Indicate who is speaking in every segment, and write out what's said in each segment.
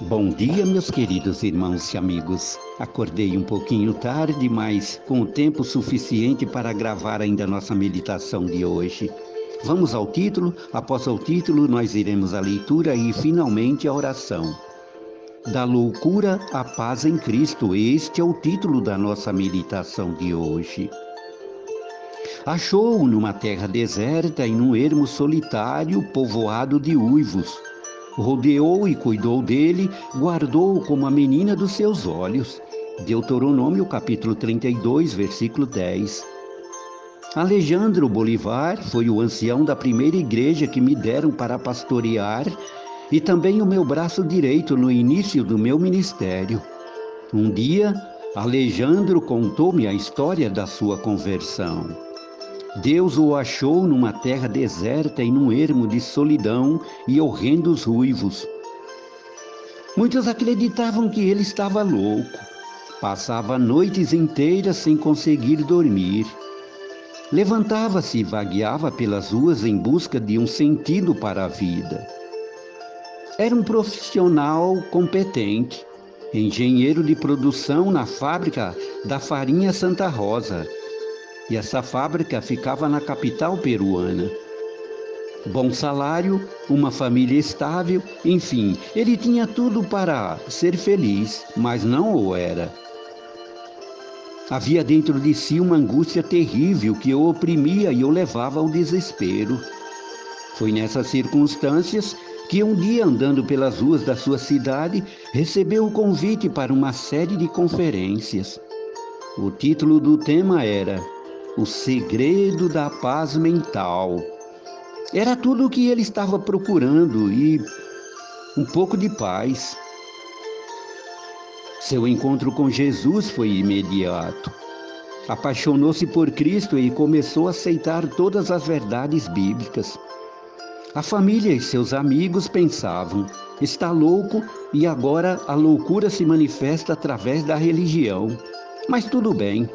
Speaker 1: Bom dia, meus queridos irmãos e amigos. Acordei um pouquinho tarde, mas com o tempo suficiente para gravar ainda a nossa meditação de hoje. Vamos ao título? Após o título, nós iremos à leitura e finalmente à oração. Da loucura à paz em Cristo, este é o título da nossa meditação de hoje. Achou-o numa terra deserta e num ermo solitário povoado de uivos rodeou e cuidou dele, guardou-o como a menina dos seus olhos. Deuteronômio capítulo 32, versículo 10. Alejandro Bolivar foi o ancião da primeira igreja que me deram para pastorear e também o meu braço direito no início do meu ministério. Um dia, Alejandro contou-me a história da sua conversão. Deus o achou numa terra deserta e num ermo de solidão e horrendos ruivos. Muitos acreditavam que ele estava louco. Passava noites inteiras sem conseguir dormir. Levantava-se e vagueava pelas ruas em busca de um sentido para a vida. Era um profissional competente, engenheiro de produção na fábrica da farinha Santa Rosa e essa fábrica ficava na capital peruana. Bom salário, uma família estável, enfim, ele tinha tudo para ser feliz, mas não o era. Havia dentro de si uma angústia terrível que o oprimia e o levava ao desespero. Foi nessas circunstâncias que um dia, andando pelas ruas da sua cidade, recebeu o convite para uma série de conferências. O título do tema era o segredo da paz mental. Era tudo o que ele estava procurando e um pouco de paz. Seu encontro com Jesus foi imediato. Apaixonou-se por Cristo e começou a aceitar todas as verdades bíblicas. A família e seus amigos pensavam: está louco e agora a loucura se manifesta através da religião. Mas tudo bem,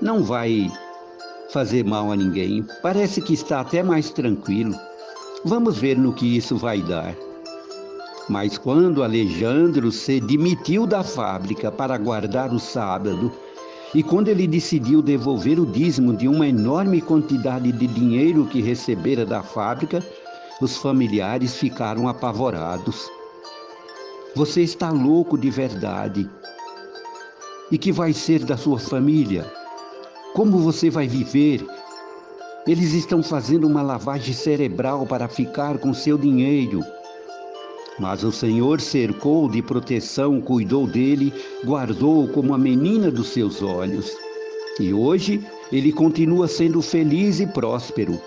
Speaker 1: não vai fazer mal a ninguém. Parece que está até mais tranquilo. Vamos ver no que isso vai dar. Mas quando Alejandro se demitiu da fábrica para guardar o sábado, e quando ele decidiu devolver o dízimo de uma enorme quantidade de dinheiro que recebera da fábrica, os familiares ficaram apavorados. Você está louco de verdade. E que vai ser da sua família? Como você vai viver? Eles estão fazendo uma lavagem cerebral para ficar com seu dinheiro. Mas o Senhor cercou de proteção, cuidou dele, guardou como a menina dos seus olhos. E hoje ele continua sendo feliz e próspero.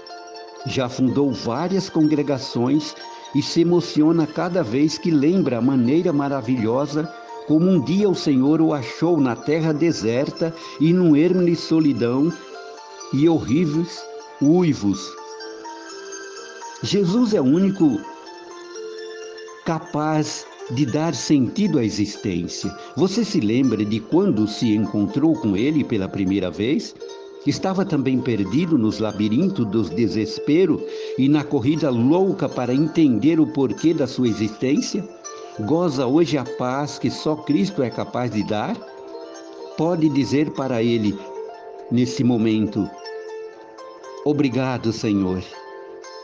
Speaker 1: Já fundou várias congregações e se emociona cada vez que lembra a maneira maravilhosa como um dia o Senhor o achou na terra deserta e num ermo de solidão e horríveis uivos. Jesus é o único capaz de dar sentido à existência. Você se lembra de quando se encontrou com ele pela primeira vez? Estava também perdido nos labirintos do desespero e na corrida louca para entender o porquê da sua existência? Goza hoje a paz que só Cristo é capaz de dar? Pode dizer para Ele, nesse momento: Obrigado, Senhor,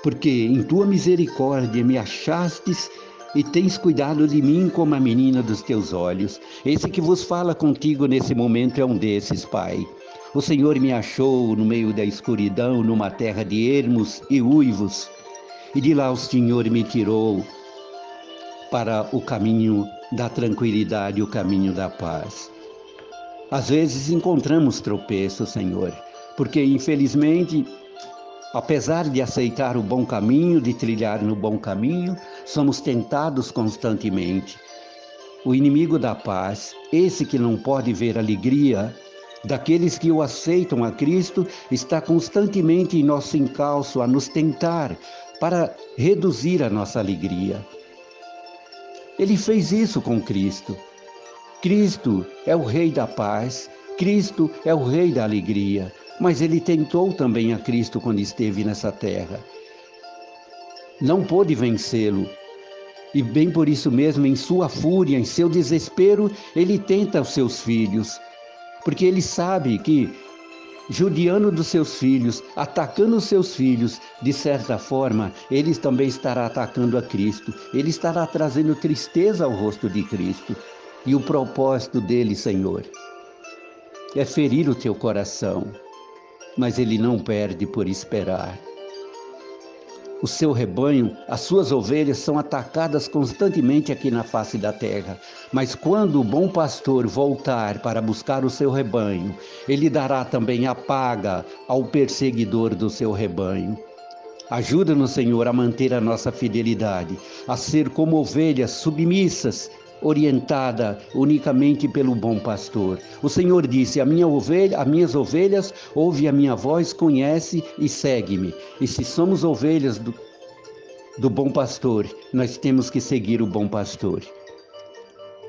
Speaker 1: porque em tua misericórdia me achastes e tens cuidado de mim como a menina dos teus olhos. Esse que vos fala contigo nesse momento é um desses, Pai. O Senhor me achou no meio da escuridão, numa terra de ermos e uivos, e de lá o Senhor me tirou para o caminho da tranquilidade, o caminho da paz. Às vezes encontramos tropeços, Senhor, porque infelizmente, apesar de aceitar o bom caminho, de trilhar no bom caminho, somos tentados constantemente. O inimigo da paz, esse que não pode ver alegria daqueles que o aceitam a Cristo, está constantemente em nosso encalço a nos tentar para reduzir a nossa alegria. Ele fez isso com Cristo. Cristo é o Rei da paz, Cristo é o Rei da alegria, mas ele tentou também a Cristo quando esteve nessa terra. Não pôde vencê-lo. E bem por isso mesmo, em sua fúria, em seu desespero, ele tenta os seus filhos, porque ele sabe que judiando dos seus filhos, atacando os seus filhos, de certa forma, ele também estará atacando a Cristo. Ele estará trazendo tristeza ao rosto de Cristo. E o propósito dele, Senhor, é ferir o teu coração, mas ele não perde por esperar. O seu rebanho, as suas ovelhas são atacadas constantemente aqui na face da terra. Mas quando o bom pastor voltar para buscar o seu rebanho, ele dará também a paga ao perseguidor do seu rebanho. Ajuda-nos, Senhor, a manter a nossa fidelidade, a ser como ovelhas submissas orientada unicamente pelo bom pastor. O Senhor disse: a minha ovelha, as minhas ovelhas ouve a minha voz, conhece e segue-me. E se somos ovelhas do, do bom pastor, nós temos que seguir o bom pastor.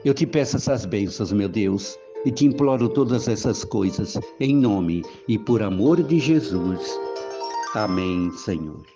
Speaker 1: Eu te peço essas bênçãos, meu Deus, e te imploro todas essas coisas em nome e por amor de Jesus. Amém, Senhor.